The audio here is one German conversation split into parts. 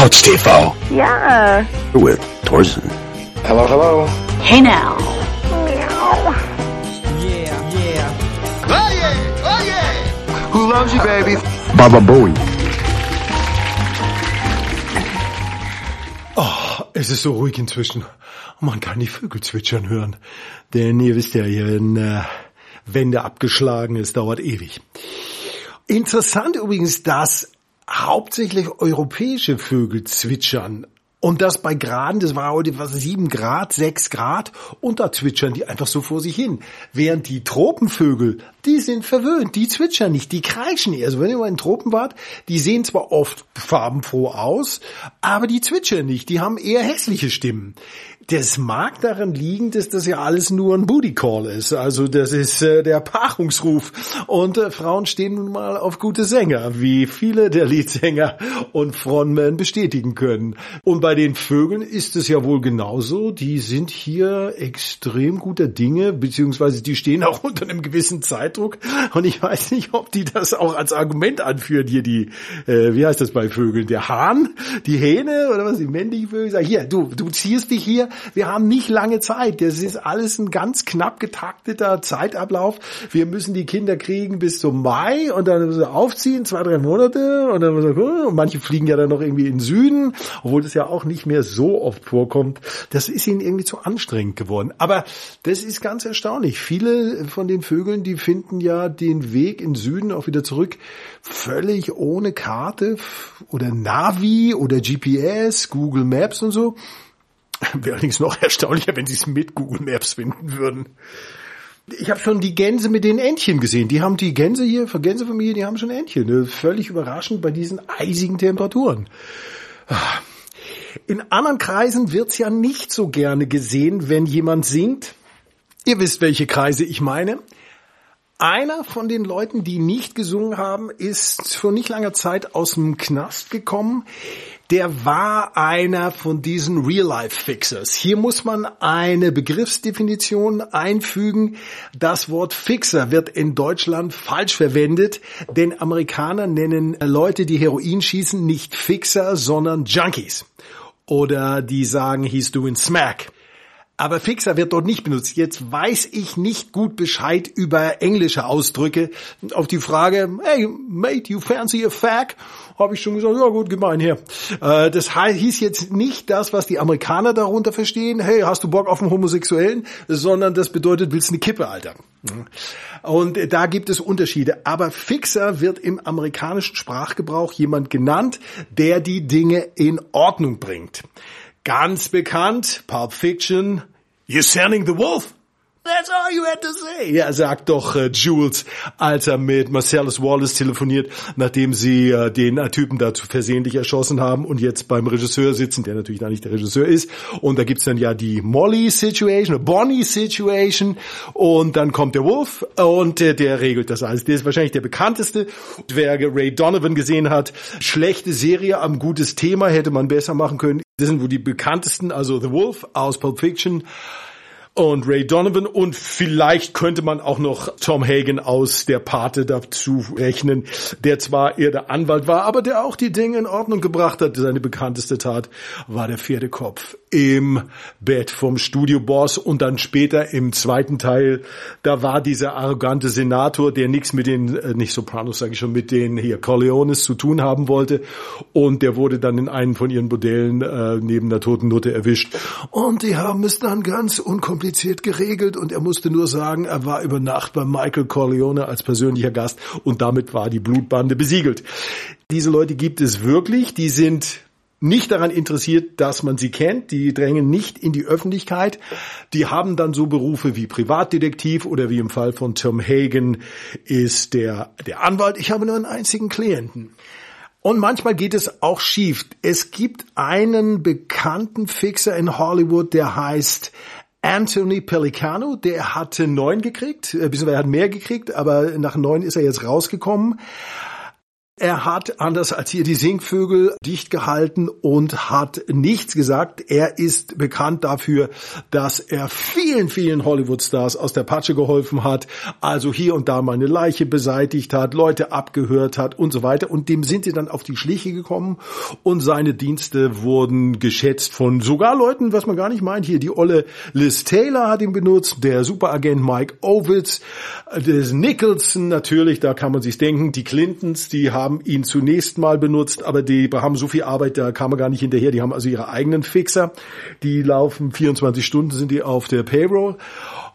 Couch TV. Ja. With Thorsten. Hello, hello. Hey now. Who loves you, baby? Baba Bowie. Oh, es ist so ruhig inzwischen. Man kann die Vögel zwitschern hören. Denn ihr wisst ja, hier in äh, Wände abgeschlagen, es dauert ewig. Interessant übrigens, dass hauptsächlich europäische Vögel zwitschern. Und das bei Graden, das war heute was, sieben Grad, sechs Grad, und da zwitschern die einfach so vor sich hin. Während die Tropenvögel, die sind verwöhnt, die zwitschern nicht, die kreischen eher. Also wenn ihr mal in Tropen wart, die sehen zwar oft farbenfroh aus, aber die zwitschern nicht, die haben eher hässliche Stimmen. Das mag daran liegen, dass das ja alles nur ein Booty Call ist. Also das ist äh, der Paarungsruf. Und äh, Frauen stehen nun mal auf gute Sänger, wie viele der Leadsänger und Frontmen bestätigen können. Und bei den Vögeln ist es ja wohl genauso. Die sind hier extrem guter Dinge, beziehungsweise die stehen auch unter einem gewissen Zeitdruck. Und ich weiß nicht, ob die das auch als Argument anführen, hier die, äh, wie heißt das bei Vögeln? Der Hahn, die Hähne oder was, die männlichen Vögel sagen, hier, du, du ziehst dich hier, wir haben nicht lange Zeit. Das ist alles ein ganz knapp getakteter Zeitablauf. Wir müssen die Kinder kriegen bis zum Mai und dann müssen wir aufziehen, zwei, drei Monate und dann und manche fliegen ja dann noch irgendwie in den Süden, obwohl das ja auch nicht mehr so oft vorkommt. Das ist ihnen irgendwie zu anstrengend geworden. Aber das ist ganz erstaunlich. Viele von den Vögeln, die finden ja den Weg in den Süden auch wieder zurück völlig ohne Karte oder Navi oder GPS, Google Maps und so. Wäre allerdings noch erstaunlicher, wenn sie es mit Google Maps finden würden. Ich habe schon die Gänse mit den Entchen gesehen. Die haben die Gänse hier, für Gänsefamilie, die haben schon Entchen. Völlig überraschend bei diesen eisigen Temperaturen. In anderen Kreisen wird's ja nicht so gerne gesehen, wenn jemand singt. Ihr wisst, welche Kreise ich meine. Einer von den Leuten, die nicht gesungen haben, ist vor nicht langer Zeit aus dem Knast gekommen. Der war einer von diesen Real-Life-Fixers. Hier muss man eine Begriffsdefinition einfügen. Das Wort Fixer wird in Deutschland falsch verwendet, denn Amerikaner nennen Leute, die Heroin schießen, nicht Fixer, sondern Junkies. Oder die sagen, he's doing smack. Aber Fixer wird dort nicht benutzt. Jetzt weiß ich nicht gut Bescheid über englische Ausdrücke. Auf die Frage, hey, mate, you fancy a fag? Habe ich schon gesagt, ja gut, gemein her. Äh, das hieß jetzt nicht das, was die Amerikaner darunter verstehen. Hey, hast du Bock auf einen Homosexuellen? Sondern das bedeutet, willst du eine Kippe, Alter? Und da gibt es Unterschiede. Aber Fixer wird im amerikanischen Sprachgebrauch jemand genannt, der die Dinge in Ordnung bringt. Ganz bekannt, Pulp Fiction, You're sending the wolf. That's all you had to say. Ja, sagt doch äh, Jules, als er mit Marcellus Wallace telefoniert, nachdem sie äh, den äh, Typen dazu versehentlich erschossen haben und jetzt beim Regisseur sitzen, der natürlich da nicht der Regisseur ist. Und da gibt's dann ja die Molly-Situation, Bonnie-Situation und dann kommt der Wolf und äh, der regelt das alles. Der ist wahrscheinlich der bekannteste. Wer Ray Donovan gesehen hat, schlechte Serie am gutes Thema, hätte man besser machen können. Das sind wohl die bekanntesten, also The Wolf aus Pulp Fiction, und Ray Donovan und vielleicht könnte man auch noch Tom Hagen aus der Pate dazu rechnen, der zwar eher der Anwalt war, aber der auch die Dinge in Ordnung gebracht hat. Seine bekannteste Tat war der Pferdekopf im Bett vom Studioboss und dann später im zweiten Teil, da war dieser arrogante Senator, der nichts mit den, äh, nicht Sopranos sage ich schon, mit den hier Corleones zu tun haben wollte. Und der wurde dann in einem von ihren Bordellen äh, neben der toten Nutte erwischt. Und die haben es dann ganz unkompliziert geregelt. Und er musste nur sagen, er war über Nacht bei Michael Corleone als persönlicher Gast. Und damit war die Blutbande besiegelt. Diese Leute gibt es wirklich, die sind nicht daran interessiert, dass man sie kennt. Die drängen nicht in die Öffentlichkeit. Die haben dann so Berufe wie Privatdetektiv oder wie im Fall von Tom Hagen ist der, der Anwalt. Ich habe nur einen einzigen Klienten. Und manchmal geht es auch schief. Es gibt einen bekannten Fixer in Hollywood, der heißt Anthony Pellicano, der hatte neun gekriegt, äh, beziehungsweise er hat mehr gekriegt, aber nach neun ist er jetzt rausgekommen. Er hat, anders als hier die Singvögel, dicht gehalten und hat nichts gesagt. Er ist bekannt dafür, dass er vielen, vielen Hollywood-Stars aus der Patsche geholfen hat, also hier und da mal eine Leiche beseitigt hat, Leute abgehört hat und so weiter. Und dem sind sie dann auf die Schliche gekommen und seine Dienste wurden geschätzt von sogar Leuten, was man gar nicht meint. Hier die olle Liz Taylor hat ihn benutzt, der Superagent Mike Ovitz, des Nicholson natürlich, da kann man sich denken, die Clintons, die haben ihn zunächst mal benutzt, aber die haben so viel Arbeit, da kam er gar nicht hinterher. Die haben also ihre eigenen Fixer, die laufen 24 Stunden, sind die auf der Payroll.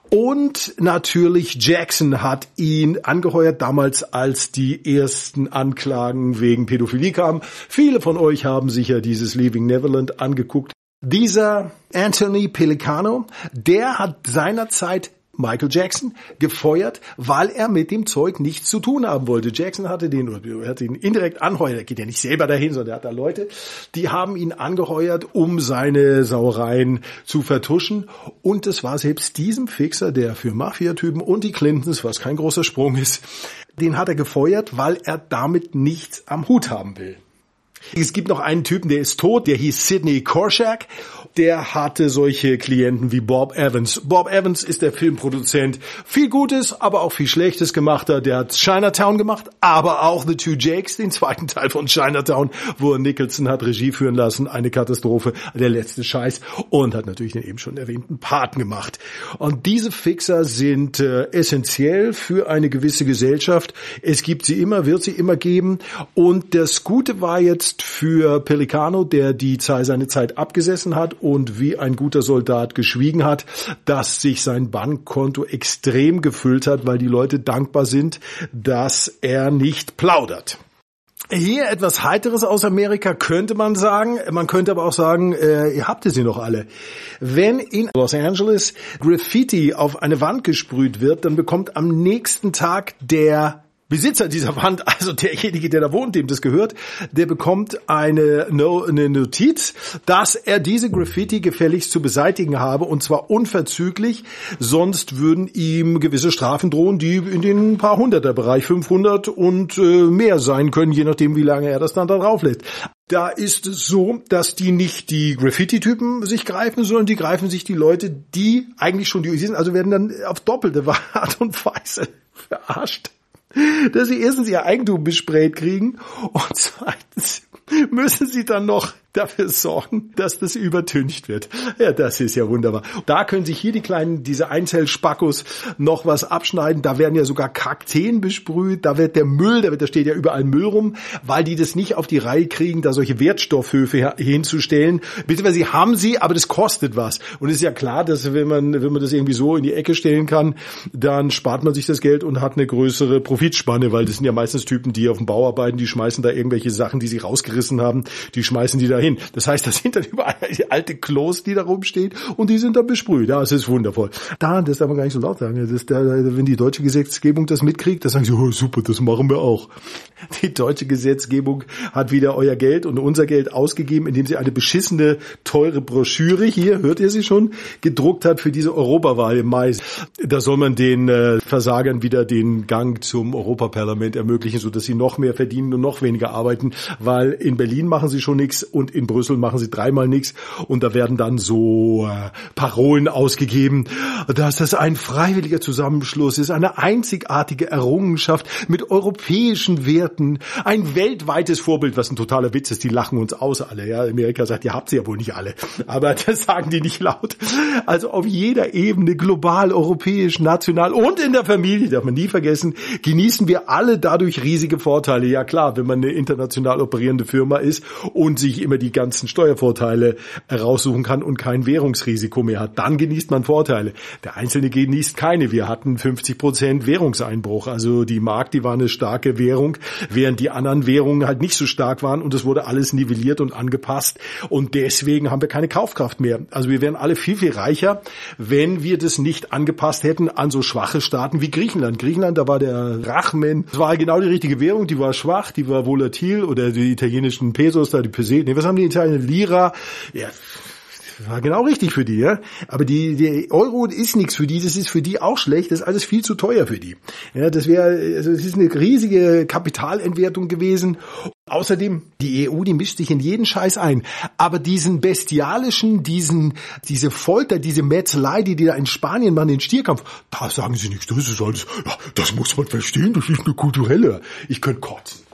Und natürlich Jackson hat ihn angeheuert damals, als die ersten Anklagen wegen Pädophilie kamen. Viele von euch haben sicher dieses Leaving Neverland angeguckt. Dieser Anthony Pelicano, der hat seinerzeit Michael Jackson gefeuert, weil er mit dem Zeug nichts zu tun haben wollte. Jackson hatte den, er hat ihn indirekt anheuert, er geht ja nicht selber dahin, sondern er hat da Leute, die haben ihn angeheuert, um seine Sauereien zu vertuschen. Und es war selbst diesem Fixer, der für Mafiatypen und die Clintons, was kein großer Sprung ist, den hat er gefeuert, weil er damit nichts am Hut haben will. Es gibt noch einen Typen, der ist tot, der hieß Sidney Korshak. Der hatte solche Klienten wie Bob Evans. Bob Evans ist der Filmproduzent. Viel Gutes, aber auch viel Schlechtes gemacht. Der hat Chinatown gemacht, aber auch The Two Jakes, den zweiten Teil von Chinatown, wo Nicholson hat Regie führen lassen. Eine Katastrophe, der letzte Scheiß. Und hat natürlich den eben schon erwähnten Paten gemacht. Und diese Fixer sind äh, essentiell für eine gewisse Gesellschaft. Es gibt sie immer, wird sie immer geben. Und das Gute war jetzt, für Pelicano, der die seine Zeit abgesessen hat und wie ein guter Soldat geschwiegen hat, dass sich sein Bankkonto extrem gefüllt hat, weil die Leute dankbar sind, dass er nicht plaudert. Hier etwas Heiteres aus Amerika könnte man sagen. Man könnte aber auch sagen, äh, ihr habt sie noch alle. Wenn in Los Angeles Graffiti auf eine Wand gesprüht wird, dann bekommt am nächsten Tag der Besitzer dieser Wand, also derjenige, der da wohnt, dem das gehört, der bekommt eine, no, eine Notiz, dass er diese Graffiti gefälligst zu beseitigen habe und zwar unverzüglich, sonst würden ihm gewisse Strafen drohen, die in den paar hunderter Bereich, 500 und äh, mehr sein können, je nachdem, wie lange er das dann da drauf lässt. Da ist es so, dass die nicht die Graffiti-Typen sich greifen, sondern die greifen sich die Leute, die eigentlich schon die sind, also werden dann auf doppelte Art und Weise verarscht dass sie erstens ihr Eigentum besprayt kriegen und zweitens müssen sie dann noch dafür sorgen, dass das übertüncht wird. Ja, das ist ja wunderbar. Da können sich hier die kleinen, diese Einzellspackos noch was abschneiden. Da werden ja sogar Kakteen besprüht. Da wird der Müll, da, wird, da steht ja überall Müll rum, weil die das nicht auf die Reihe kriegen, da solche Wertstoffhöfe hinzustellen. Beziehungsweise sie haben sie, aber das kostet was. Und es ist ja klar, dass wenn man, wenn man das irgendwie so in die Ecke stellen kann, dann spart man sich das Geld und hat eine größere Profitspanne, weil das sind ja meistens Typen, die auf dem Bau arbeiten, die schmeißen da irgendwelche Sachen, die sie rausgerissen haben, die schmeißen die da hin. Das heißt, da sind dann überall die alte Klos, die da rumstehen und die sind dann besprüht. Ja, es ist wundervoll. Da, das darf man gar nicht so laut sagen. Das ist der, wenn die deutsche Gesetzgebung das mitkriegt, dann sagen sie, oh, super, das machen wir auch. Die deutsche Gesetzgebung hat wieder euer Geld und unser Geld ausgegeben, indem sie eine beschissene, teure Broschüre hier, hört ihr sie schon, gedruckt hat für diese Europawahl im Mai. Da soll man den äh, Versagern wieder den Gang zum Europaparlament ermöglichen, so dass sie noch mehr verdienen und noch weniger arbeiten, weil in Berlin machen sie schon nichts und in Brüssel machen sie dreimal nichts und da werden dann so äh, Parolen ausgegeben, dass das ein freiwilliger Zusammenschluss ist, eine einzigartige Errungenschaft mit europäischen Werten, ein weltweites Vorbild, was ein totaler Witz ist, die lachen uns aus alle, ja, Amerika sagt, ihr habt sie ja wohl nicht alle, aber das sagen die nicht laut. Also auf jeder Ebene, global, europäisch, national und in der Familie, darf man nie vergessen, genießen wir alle dadurch riesige Vorteile. Ja klar, wenn man eine international operierende Firma ist und sich immer die ganzen Steuervorteile raussuchen kann und kein Währungsrisiko mehr hat, dann genießt man Vorteile. Der Einzelne genießt keine. Wir hatten 50 Prozent Währungseinbruch. Also die Mark, die war eine starke Währung, während die anderen Währungen halt nicht so stark waren und es wurde alles nivelliert und angepasst und deswegen haben wir keine Kaufkraft mehr. Also wir wären alle viel, viel reicher, wenn wir das nicht angepasst hätten an so schwache Staaten wie Griechenland. Griechenland, da war der Rachmen, das war genau die richtige Währung, die war schwach, die war volatil oder die italienischen Pesos, da die Pesete, nee, haben die Italiener? Lira, ja, war genau richtig für die, ja. Aber die, die Euro ist nichts für die, das ist für die auch schlecht, das ist alles viel zu teuer für die. Ja, das wäre, also es ist eine riesige Kapitalentwertung gewesen. Außerdem, die EU, die mischt sich in jeden Scheiß ein. Aber diesen bestialischen, diesen, diese Folter, diese Metzelei, die die da in Spanien machen, den Stierkampf, da sagen sie nichts, das ist alles, ja, das muss man verstehen, das ist eine kulturelle. Ich könnte kotzen.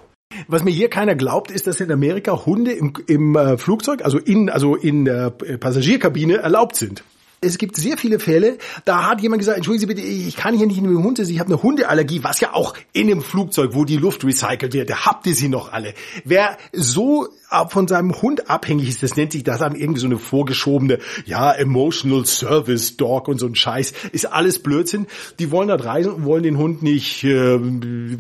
Was mir hier keiner glaubt, ist, dass in Amerika Hunde im, im äh, Flugzeug, also in, also in der Passagierkabine erlaubt sind. Es gibt sehr viele Fälle, da hat jemand gesagt, entschuldigen Sie bitte, ich kann hier nicht mit dem Hund sitzen, ich habe eine Hundeallergie, was ja auch in einem Flugzeug, wo die Luft recycelt wird, da habt ihr sie noch alle. Wer so von seinem Hund abhängig ist, das nennt sich das dann irgendwie so eine vorgeschobene, ja, Emotional Service Dog und so ein Scheiß, ist alles Blödsinn. Die wollen dort reisen und wollen den Hund nicht, äh,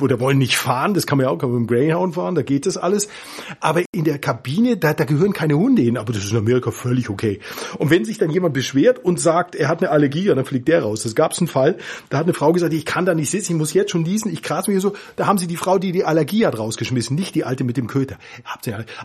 oder wollen nicht fahren, das kann man ja auch kann man mit dem Greyhound fahren, da geht das alles. Aber in der Kabine, da, da gehören keine Hunde hin, aber das ist in Amerika völlig okay. Und wenn sich dann jemand beschwert und sagt, er hat eine Allergie, dann fliegt der raus. Das gab es einen Fall, da hat eine Frau gesagt, ich kann da nicht sitzen, ich muss jetzt schon niesen, ich kratze mir so, da haben sie die Frau, die die Allergie hat, rausgeschmissen, nicht die alte mit dem Köter.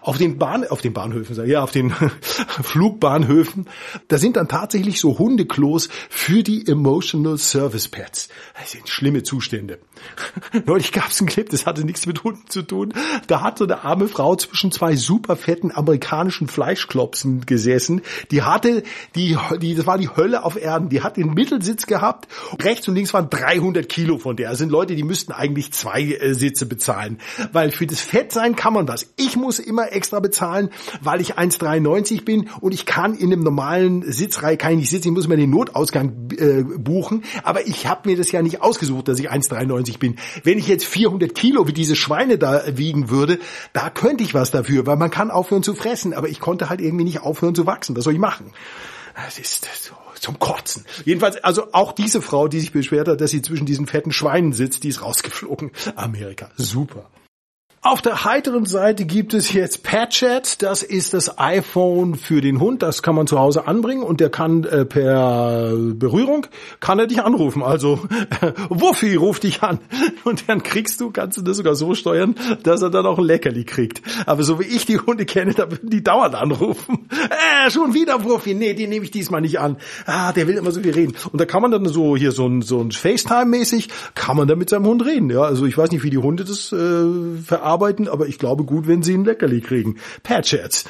Auf den Bahn, auf den Bahnhöfen, ja, auf den Flugbahnhöfen, da sind dann tatsächlich so Hundeklos für die Emotional Service Pets. Das sind schlimme Zustände. Neulich gab es einen Clip, das hatte nichts mit Hunden zu tun. Da hat so eine arme Frau zwischen zwei super fetten amerikanischen Fleischklopsen gesessen. Die hatte, die, die, das war die Hölle auf Erden. Die hat den Mittelsitz gehabt. Rechts und links waren 300 Kilo von der. Das sind Leute, die müssten eigentlich zwei äh, Sitze bezahlen. Weil für das Fettsein kann man was. Ich muss immer extra bezahlen, weil ich 1,93 bin und ich kann in einem normalen Sitzreihe kann ich nicht sitzen. Ich muss mir den Notausgang äh, buchen. Aber ich habe mir das ja nicht ausgesucht, dass ich 1,93 bin. Wenn ich jetzt 400 Kilo wie diese Schweine da wiegen würde, da könnte ich was dafür, weil man kann aufhören zu fressen. Aber ich konnte halt irgendwie nicht aufhören zu wachsen. Was soll ich machen? Das ist so zum Kotzen. Jedenfalls, also auch diese Frau, die sich beschwert hat, dass sie zwischen diesen fetten Schweinen sitzt, die ist rausgeflogen. Amerika. Super. Auf der heiteren Seite gibt es jetzt Patchat. Das ist das iPhone für den Hund. Das kann man zu Hause anbringen und der kann äh, per Berührung kann er dich anrufen. Also Wuffi ruft dich an und dann kriegst du, kannst du das sogar so steuern, dass er dann auch ein Leckerli kriegt. Aber so wie ich die Hunde kenne, da würden die dauernd anrufen. Äh, schon wieder Wuffi. Nee, den nehme ich diesmal nicht an. Ah, der will immer so viel reden. Und da kann man dann so hier so ein, so ein FaceTime-mäßig, kann man da mit seinem Hund reden. Ja, also ich weiß nicht, wie die Hunde das äh, verarbeiten arbeiten, aber ich glaube gut, wenn sie ein Leckerli kriegen. Patchets.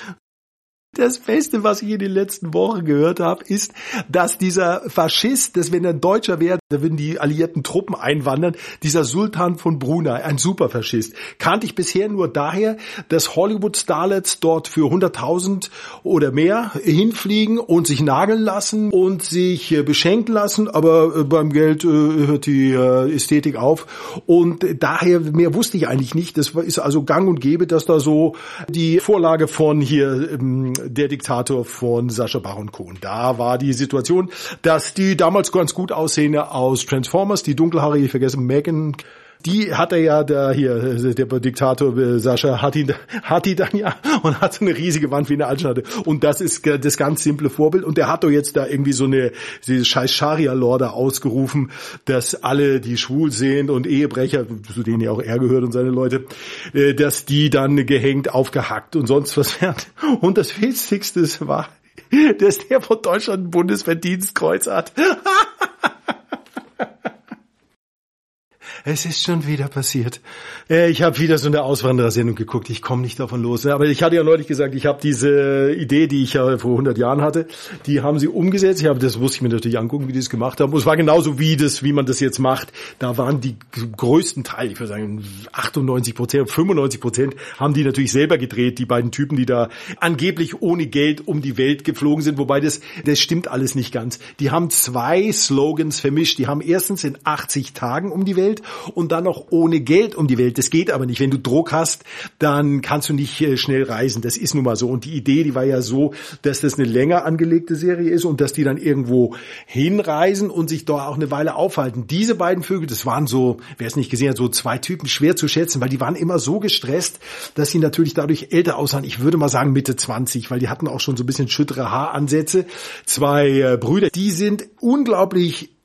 Das Beste, was ich in den letzten Wochen gehört habe, ist, dass dieser Faschist, dass wenn er ein Deutscher wäre, da würden die alliierten Truppen einwandern, dieser Sultan von Brunei, ein Superfaschist, kannte ich bisher nur daher, dass Hollywood-Starlets dort für 100.000 oder mehr hinfliegen und sich nageln lassen und sich äh, beschenken lassen, aber äh, beim Geld äh, hört die Ästhetik auf und daher mehr wusste ich eigentlich nicht. Das ist also gang und gäbe, dass da so die Vorlage von hier ähm, der Diktator von Sascha Baron Cohen. Da war die Situation, dass die damals ganz gut aussehende aus Transformers, die dunkelhaarige, ich vergesse, Megan, die hat er ja da hier, der Diktator äh, Sascha hat ihn, hat die dann ja und hat so eine riesige Wand wie eine Altstadt. Und das ist das ganz simple Vorbild. Und der hat doch jetzt da irgendwie so eine, diese scheiß Scharia-Law ausgerufen, dass alle, die schwul sind und Ehebrecher, zu denen ja auch er gehört und seine Leute, äh, dass die dann gehängt, aufgehackt und sonst was werden. Und das Witzigste war, dass der von Deutschland ein Bundesverdienstkreuz hat. Es ist schon wieder passiert. Äh, ich habe wieder so eine Auswanderersendung geguckt. Ich komme nicht davon los. Aber ich hatte ja neulich gesagt, ich habe diese Idee, die ich ja vor 100 Jahren hatte, die haben sie umgesetzt. Ich habe das musste ich mir natürlich angucken, wie die das gemacht haben. Und es war genauso wie das, wie man das jetzt macht. Da waren die größten Teil, ich würde sagen 98 Prozent, 95 Prozent, haben die natürlich selber gedreht. Die beiden Typen, die da angeblich ohne Geld um die Welt geflogen sind. Wobei das, das stimmt alles nicht ganz. Die haben zwei Slogans vermischt. Die haben erstens in 80 Tagen um die Welt und dann noch ohne Geld um die Welt. Das geht aber nicht. Wenn du Druck hast, dann kannst du nicht äh, schnell reisen. Das ist nun mal so. Und die Idee, die war ja so, dass das eine länger angelegte Serie ist und dass die dann irgendwo hinreisen und sich dort auch eine Weile aufhalten. Diese beiden Vögel, das waren so, wer es nicht gesehen hat, so zwei Typen schwer zu schätzen, weil die waren immer so gestresst, dass sie natürlich dadurch älter aussahen. Ich würde mal sagen Mitte 20, weil die hatten auch schon so ein bisschen schüttere Haaransätze. Zwei äh, Brüder, die sind unglaublich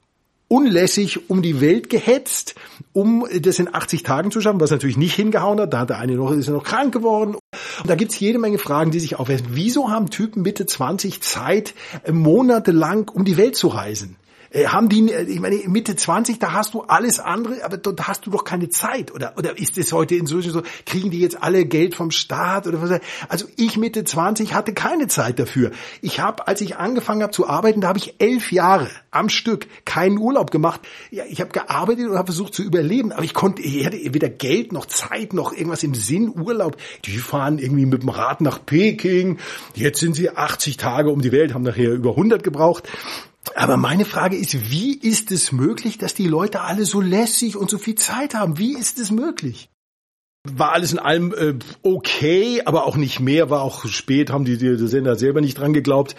unlässig um die Welt gehetzt, um das in 80 Tagen zu schaffen, was natürlich nicht hingehauen hat. Da hat der eine noch, ist er noch krank geworden. Und da gibt's jede Menge Fragen, die sich aufwerfen. Wieso haben Typen Mitte 20 Zeit, äh, monatelang um die Welt zu reisen? Äh, haben die, äh, ich meine, Mitte 20, da hast du alles andere, aber da hast du doch keine Zeit. Oder, oder ist es heute inzwischen so, kriegen die jetzt alle Geld vom Staat oder was? Also ich Mitte 20 hatte keine Zeit dafür. Ich habe, als ich angefangen habe zu arbeiten, da habe ich elf Jahre am Stück keinen Urlaub gemacht. Ja, ich habe gearbeitet und habe versucht zu überleben, aber ich konnte, ich hatte weder Geld noch Zeit noch irgendwas im Sinn Urlaub. Die fahren irgendwie mit dem Rad nach Peking. Jetzt sind sie 80 Tage um die Welt, haben nachher über 100 gebraucht. Aber meine Frage ist, wie ist es möglich, dass die Leute alle so lässig und so viel Zeit haben? Wie ist es möglich? War alles in allem äh, okay, aber auch nicht mehr, war auch spät, haben die, die, Sender selber nicht dran geglaubt.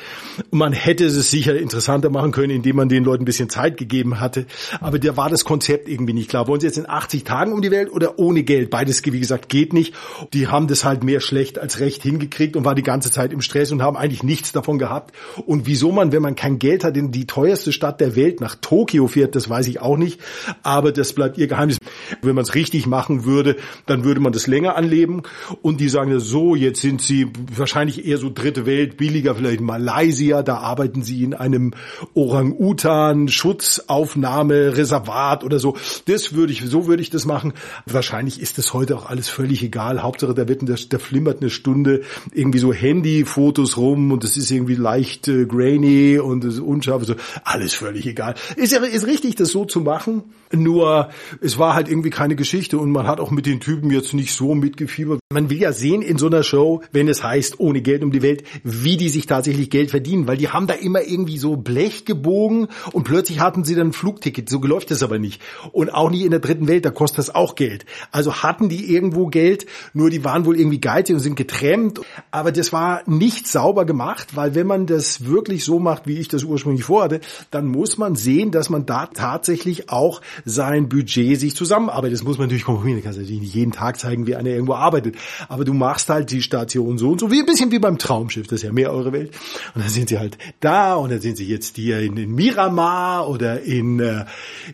Man hätte es sicher interessanter machen können, indem man den Leuten ein bisschen Zeit gegeben hatte. Aber da war das Konzept irgendwie nicht klar. Wollen sie jetzt in 80 Tagen um die Welt oder ohne Geld? Beides, wie gesagt, geht nicht. Die haben das halt mehr schlecht als recht hingekriegt und war die ganze Zeit im Stress und haben eigentlich nichts davon gehabt. Und wieso man, wenn man kein Geld hat, in die teuerste Stadt der Welt nach Tokio fährt, das weiß ich auch nicht. Aber das bleibt ihr Geheimnis. Wenn man es richtig machen würde, dann würde würde man das länger anleben. Und die sagen so, jetzt sind sie wahrscheinlich eher so dritte Welt, billiger vielleicht Malaysia, da arbeiten sie in einem Orang-Utan-Schutzaufnahme-Reservat oder so. Das würde ich, so würde ich das machen. Wahrscheinlich ist das heute auch alles völlig egal. Hauptsache, da wird, da, flimmert eine Stunde irgendwie so Handy-Fotos rum und das ist irgendwie leicht äh, grainy und unscharf. So. Alles völlig egal. Ist ja ist richtig, das so zu machen. Nur es war halt irgendwie keine Geschichte und man hat auch mit den Typen jetzt nicht so mitgefiebert. Man will ja sehen in so einer Show, wenn es heißt, ohne Geld um die Welt, wie die sich tatsächlich Geld verdienen, weil die haben da immer irgendwie so Blech gebogen und plötzlich hatten sie dann ein Flugticket. So läuft das aber nicht. Und auch nicht in der dritten Welt, da kostet das auch Geld. Also hatten die irgendwo Geld, nur die waren wohl irgendwie geizig und sind getrennt. Aber das war nicht sauber gemacht, weil wenn man das wirklich so macht, wie ich das ursprünglich vorhatte, dann muss man sehen, dass man da tatsächlich auch sein Budget sich zusammenarbeitet. Das muss man natürlich komprimieren. kannst natürlich nicht jeden Tag zeigen, wie einer irgendwo arbeitet. Aber du machst halt die Station so und so, wie ein bisschen wie beim Traumschiff. Das ist ja mehr eure Welt. Und dann sind sie halt da und dann sind sie jetzt hier in, in Miramar oder in, äh,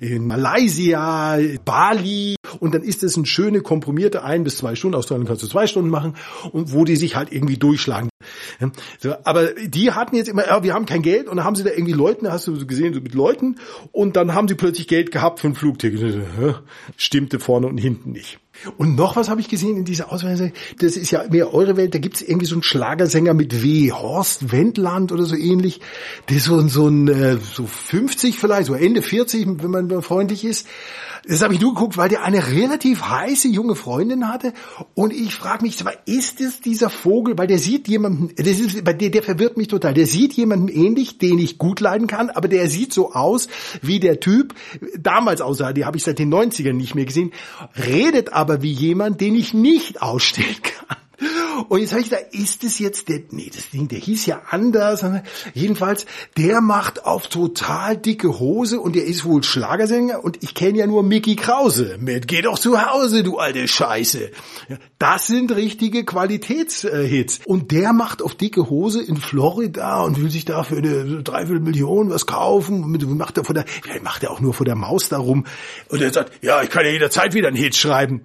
in Malaysia, Bali. Und dann ist es ein schöne komprimierte ein bis zwei Stunden. Australien kannst du zwei Stunden machen und wo die sich halt irgendwie durchschlagen. So, aber die hatten jetzt immer, ja, wir haben kein Geld und dann haben sie da irgendwie Leuten, hast du gesehen, so mit Leuten und dann haben sie plötzlich Geld gehabt für ein Flugticket. Stimmte vorne und hinten nicht. Und noch was habe ich gesehen in dieser Ausweise, das ist ja mehr eure Welt, da gibt es irgendwie so einen Schlagersänger mit W, Horst Wendland oder so ähnlich, der so, so ein äh, so 50 vielleicht, so Ende 40, wenn man freundlich ist, das habe ich nur geguckt, weil der eine relativ heiße junge Freundin hatte. Und ich frage mich, ist es dieser Vogel, weil der sieht jemanden, das ist, der, der verwirrt mich total. Der sieht jemanden ähnlich, den ich gut leiden kann, aber der sieht so aus, wie der Typ damals aussah. Die habe ich seit den 90ern nicht mehr gesehen. Redet aber wie jemand, den ich nicht ausstehen kann. Und jetzt habe ich da, ist es jetzt der, nee, das Ding, der hieß ja anders. Jedenfalls, der macht auf total dicke Hose und der ist wohl Schlagersänger und ich kenne ja nur Mickey Krause mit Geh doch zu Hause, du alte Scheiße. Das sind richtige Qualitätshits. Und der macht auf dicke Hose in Florida und will sich da für eine Dreiviertelmillion was kaufen. Und macht er vor der, macht er auch nur vor der Maus darum. Und er sagt, ja, ich kann ja jederzeit wieder einen Hit schreiben.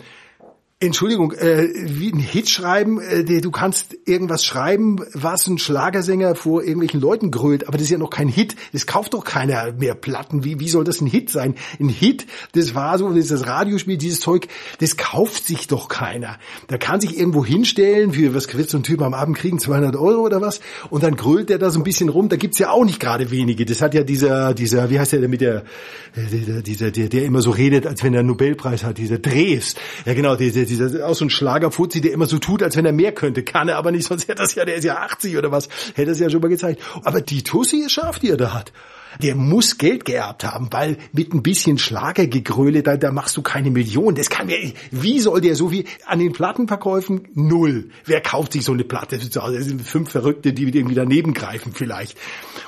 Entschuldigung, äh, wie ein Hit schreiben, äh, du kannst irgendwas schreiben, was ein Schlagersänger vor irgendwelchen Leuten grölt, aber das ist ja noch kein Hit. Das kauft doch keiner mehr Platten. Wie, wie soll das ein Hit sein? Ein Hit, das war so, das ist das Radiospiel, dieses Zeug, das kauft sich doch keiner. Da kann sich irgendwo hinstellen, für was wird so ein Typ am Abend kriegen, 200 Euro oder was, und dann grölt der da so ein bisschen rum. Da gibt's ja auch nicht gerade wenige. Das hat ja dieser, dieser, wie heißt der mit der, der, dieser, der, der immer so redet, als wenn er einen Nobelpreis hat, dieser Dreves. Ja genau, dieser dieser auch so ein Schlagerfuzzi, der immer so tut, als wenn er mehr könnte. Kann er aber nicht, sonst hätte das ja, der ist ja 80 oder was, hätte es ja schon mal gezeigt. Aber die Tussi ist scharf, die er da hat der muss Geld geerbt haben, weil mit ein bisschen Schlagergegröle, da, da machst du keine Millionen. Das kann wer, wie soll der so wie an den Plattenverkäufen? Null. Wer kauft sich so eine Platte? Das sind fünf Verrückte, die irgendwie daneben greifen vielleicht.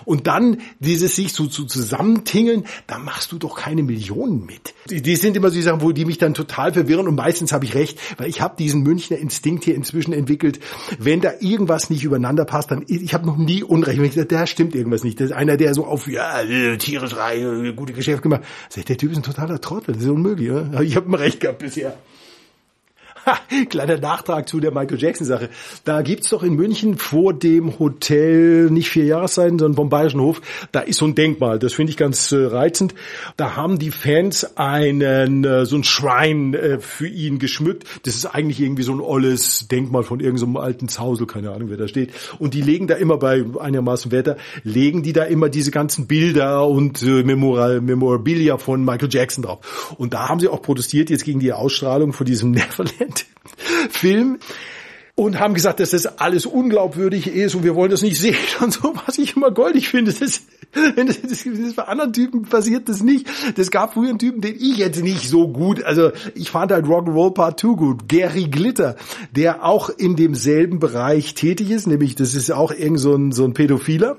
Und dann dieses sich so, so zusammentingeln, da machst du doch keine Millionen mit. Die, die sind immer so die Sachen, wo die mich dann total verwirren und meistens habe ich recht, weil ich habe diesen Münchner Instinkt hier inzwischen entwickelt. Wenn da irgendwas nicht übereinander passt, dann ich habe noch nie Unrecht. Wenn ich sage, da stimmt irgendwas nicht. Das ist einer, der so auf ja, tierisch rein, äh, gute Geschäfte gemacht. Sag ich, der Typ ist ein totaler Trottel, das ist unmöglich. Oder? Ich habe immer recht gehabt bisher. Kleiner Nachtrag zu der Michael Jackson-Sache. Da gibt's doch in München vor dem Hotel, nicht vier Jahreszeiten, sondern vom Bayerischen Hof, da ist so ein Denkmal. Das finde ich ganz äh, reizend. Da haben die Fans einen, äh, so ein Schrein äh, für ihn geschmückt. Das ist eigentlich irgendwie so ein olles Denkmal von irgendeinem so alten Zausel, keine Ahnung, wer da steht. Und die legen da immer bei einigermaßen Wetter, legen die da immer diese ganzen Bilder und äh, Memora Memorabilia von Michael Jackson drauf. Und da haben sie auch protestiert jetzt gegen die Ausstrahlung von diesem Neverland-Film und haben gesagt, dass das alles unglaubwürdig ist und wir wollen das nicht sehen und so, was ich immer goldig finde. Das, das, das, das bei anderen Typen passiert das nicht. Das gab früher einen Typen, den ich jetzt nicht so gut, also ich fand halt Rock'n'Roll Part 2 gut. Gary Glitter, der auch in demselben Bereich tätig ist, nämlich das ist auch irgend so ein, so ein Pädophiler,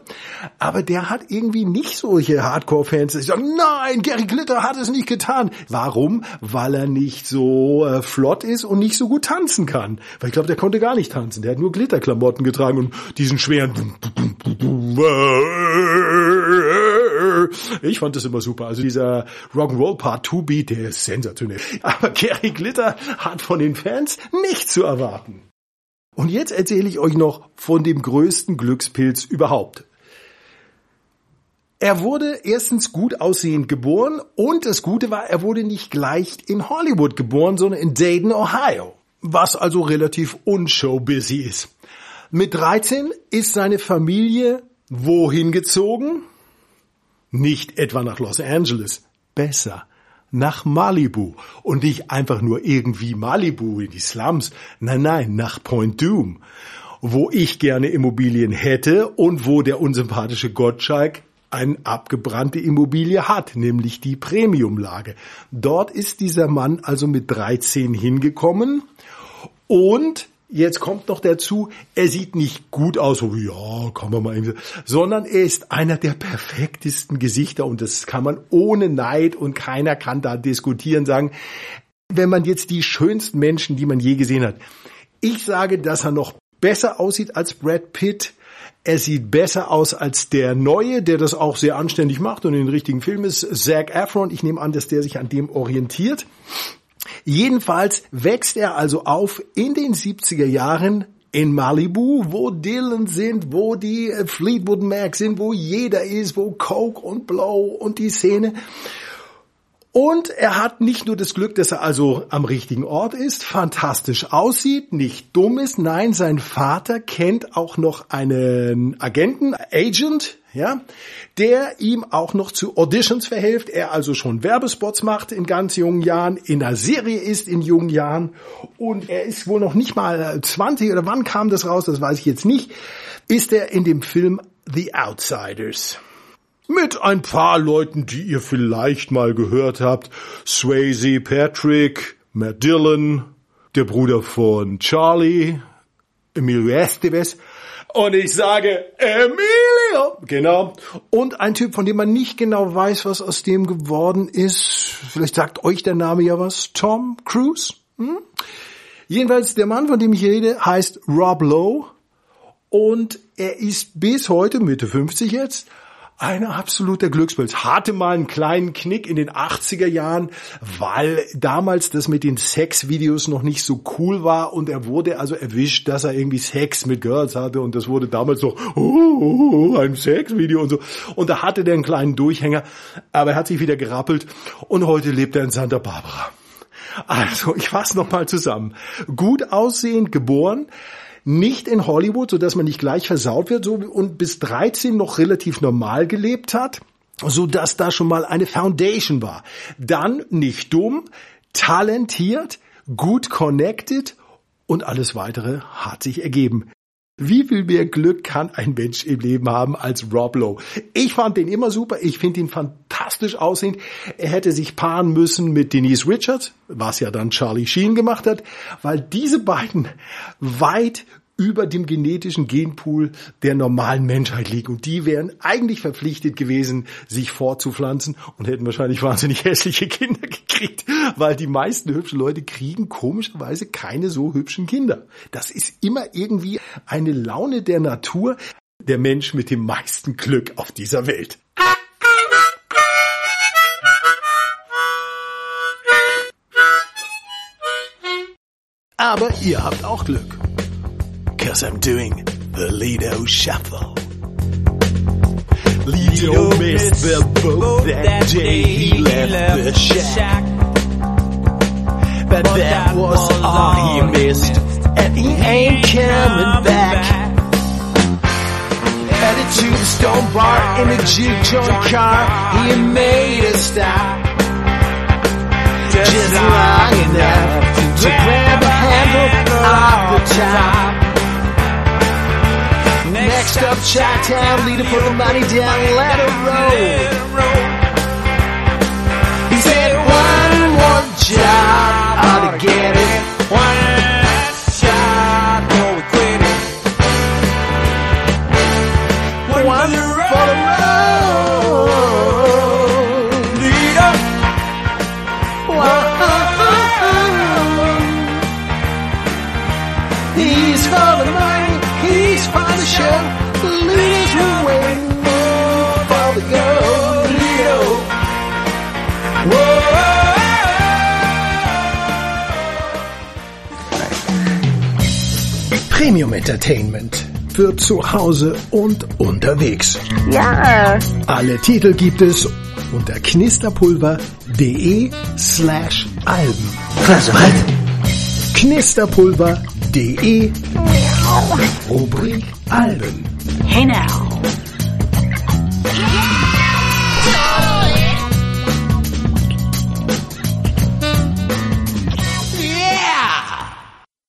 aber der hat irgendwie nicht solche Hardcore-Fans, die sagen, nein, Gary Glitter hat es nicht getan. Warum? Weil er nicht so äh, flott ist und nicht so gut tanzen kann. Weil ich glaube, der konnte gar nicht tanzen. Der hat nur Glitterklamotten getragen und diesen schweren. Ich fand das immer super. Also dieser Rock'n'Roll Part 2 Beat, der ist sensationell. Aber Gary Glitter hat von den Fans nichts zu erwarten. Und jetzt erzähle ich euch noch von dem größten Glückspilz überhaupt. Er wurde erstens gut aussehend geboren und das Gute war, er wurde nicht gleich in Hollywood geboren, sondern in Dayton, Ohio was also relativ unshowbusy ist. Mit 13 ist seine Familie wohin gezogen? Nicht etwa nach Los Angeles, besser nach Malibu und nicht einfach nur irgendwie Malibu in die Slums, nein, nein, nach Point Doom, wo ich gerne Immobilien hätte und wo der unsympathische Gottschalk eine abgebrannte Immobilie hat, nämlich die Premiumlage. Dort ist dieser Mann also mit 13 hingekommen und Jetzt kommt noch dazu, er sieht nicht gut aus, so ja, kann man mal, sondern er ist einer der perfektesten Gesichter und das kann man ohne Neid und keiner kann da diskutieren sagen, wenn man jetzt die schönsten Menschen, die man je gesehen hat. Ich sage, dass er noch besser aussieht als Brad Pitt. Er sieht besser aus als der Neue, der das auch sehr anständig macht und in den richtigen Film ist. Zac Efron, ich nehme an, dass der sich an dem orientiert. Jedenfalls wächst er also auf in den 70er Jahren in Malibu, wo Dylan sind, wo die äh, Fleetwood Mac sind, wo jeder ist, wo Coke und Blow und die Szene. Und er hat nicht nur das Glück, dass er also am richtigen Ort ist, fantastisch aussieht, nicht dumm ist. Nein, sein Vater kennt auch noch einen Agenten, Agent, ja, der ihm auch noch zu Auditions verhilft. Er also schon Werbespots macht in ganz jungen Jahren, in einer Serie ist in jungen Jahren und er ist wohl noch nicht mal 20 oder wann kam das raus, das weiß ich jetzt nicht, ist er in dem Film The Outsiders mit ein paar Leuten, die ihr vielleicht mal gehört habt. Swayze Patrick, Matt Dillon, der Bruder von Charlie, Emilio Estevez. Und ich sage Emilio, genau. Und ein Typ, von dem man nicht genau weiß, was aus dem geworden ist. Vielleicht sagt euch der Name ja was. Tom Cruise. Hm? Jedenfalls der Mann, von dem ich rede, heißt Rob Lowe. Und er ist bis heute, Mitte 50 jetzt, ein absoluter Glückspilz. Hatte mal einen kleinen Knick in den 80er Jahren, weil damals das mit den Sexvideos noch nicht so cool war und er wurde also erwischt, dass er irgendwie Sex mit Girls hatte und das wurde damals so, oh, ein Sexvideo und so. Und da hatte der einen kleinen Durchhänger, aber er hat sich wieder gerappelt und heute lebt er in Santa Barbara. Also, ich fasse nochmal zusammen. Gut aussehend geboren, nicht in Hollywood, so dass man nicht gleich versaut wird so, und bis 13 noch relativ normal gelebt hat, so dass da schon mal eine Foundation war. Dann nicht dumm, talentiert, gut connected und alles weitere hat sich ergeben. Wie viel mehr Glück kann ein Mensch im Leben haben als Rob Lowe? Ich fand den immer super. Ich finde ihn fantastisch aussehend. Er hätte sich paaren müssen mit Denise Richards, was ja dann Charlie Sheen gemacht hat, weil diese beiden weit über dem genetischen Genpool der normalen Menschheit liegen. Und die wären eigentlich verpflichtet gewesen, sich fortzupflanzen und hätten wahrscheinlich wahnsinnig hässliche Kinder gekriegt, weil die meisten hübschen Leute kriegen komischerweise keine so hübschen Kinder. Das ist immer irgendwie eine Laune der Natur, der Mensch mit dem meisten Glück auf dieser Welt. Aber ihr habt auch Glück. Cause I'm doing the Lido Shuffle. Lido missed the boat that day he left the shack. But that was all he missed, and he ain't coming back. Headed to the stone bar in a juke joint car, he made a stop. Just long enough to grab a handle off the top. Next up, Chi-Town, leader for the money down ladder road. He said, one more job, ought to get it. Premium Entertainment für zu Hause und unterwegs. Ja. Alle Titel gibt es unter knisterpulver.de slash Alben. Was? Was? Knisterpulver.de Rubrik Alben. Hey now.